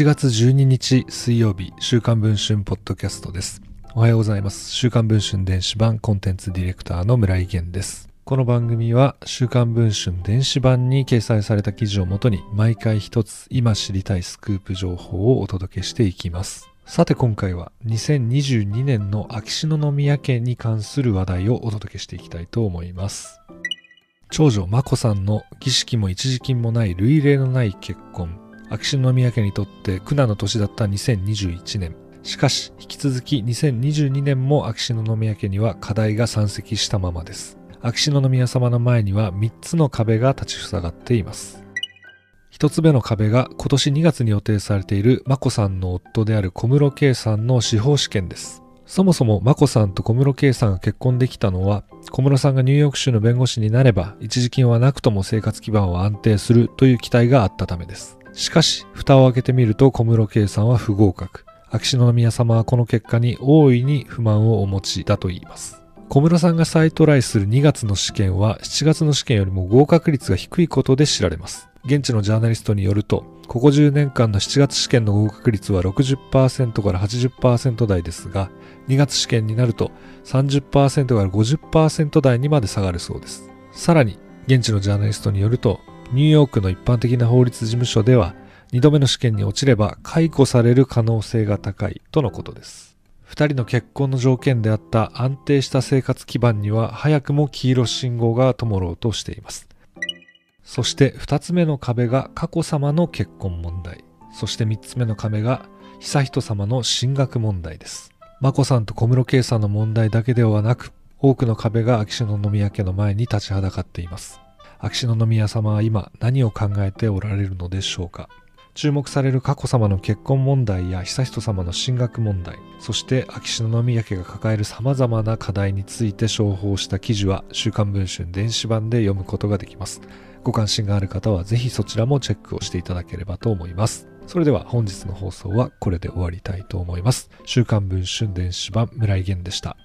1月12日水曜日、週刊文春ポッドキャストです。おはようございます。週刊文春電子版コンテンツディレクターの村井源です。この番組は週刊文春電子版に掲載された記事をもとに毎回一つ今知りたいスクープ情報をお届けしていきます。さて今回は2022年の秋篠宮家に関する話題をお届けしていきたいと思います。長女眞子さんの儀式も一時金もない類例のない結婚。秋篠宮家にとって苦難の年だった2021年。しかし、引き続き2022年も秋篠宮家には課題が山積したままです。秋篠宮様の前には3つの壁が立ちふさがっています。1つ目の壁が今年2月に予定されている眞子さんの夫である小室圭さんの司法試験です。そもそも眞子さんと小室圭さんが結婚できたのは、小室さんがニューヨーク州の弁護士になれば、一時金はなくとも生活基盤は安定するという期待があったためです。しかし、蓋を開けてみると小室圭さんは不合格。秋篠宮様はこの結果に大いに不満をお持ちだと言います。小室さんが再トライする2月の試験は7月の試験よりも合格率が低いことで知られます。現地のジャーナリストによると、ここ10年間の7月試験の合格率は60%から80%台ですが、2月試験になると30%から50%台にまで下がるそうです。さらに、現地のジャーナリストによると、ニューヨークの一般的な法律事務所では、2度目の試験に落ちれば解雇される可能性が高いとのことです。2人の結婚の条件であった安定した生活基盤には早くも黄色信号が灯ろうとしています。そして2つ目の壁が佳子さまの結婚問題。そして3つ目の壁が悠仁さまの進学問題です。眞子さんと小室圭さんの問題だけではなく、多くの壁が秋篠宮家の前に立ちはだかっています。秋篠宮様は今何を考えておられるのでしょうか？注目される佳子さまの結婚問題や悠仁さまの進学問題、そして秋篠宮家が抱える様々な課題について商法した記事は週刊文春電子版で読むことができます。ご関心がある方はぜひそちらもチェックをしていただければと思います。それでは本日の放送はこれで終わりたいと思います。週刊文春電子版村井源でした。